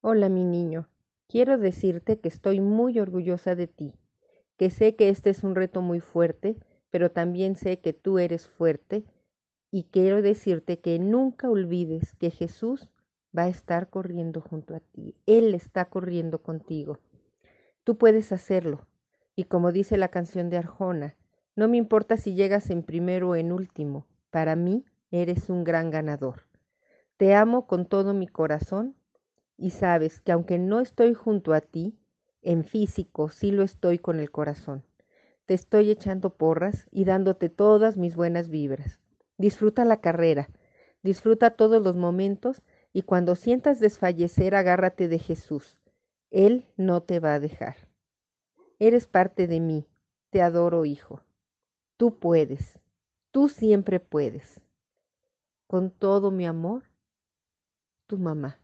Hola, mi niño. Quiero decirte que estoy muy orgullosa de ti, que sé que este es un reto muy fuerte, pero también sé que tú eres fuerte y quiero decirte que nunca olvides que Jesús va a estar corriendo junto a ti. Él está corriendo contigo. Tú puedes hacerlo. Y como dice la canción de Arjona, no me importa si llegas en primero o en último, para mí eres un gran ganador. Te amo con todo mi corazón y sabes que aunque no estoy junto a ti, en físico sí lo estoy con el corazón. Te estoy echando porras y dándote todas mis buenas vibras. Disfruta la carrera, disfruta todos los momentos y cuando sientas desfallecer agárrate de Jesús. Él no te va a dejar. Eres parte de mí. Te adoro, hijo. Tú puedes. Tú siempre puedes. Con todo mi amor, tu mamá.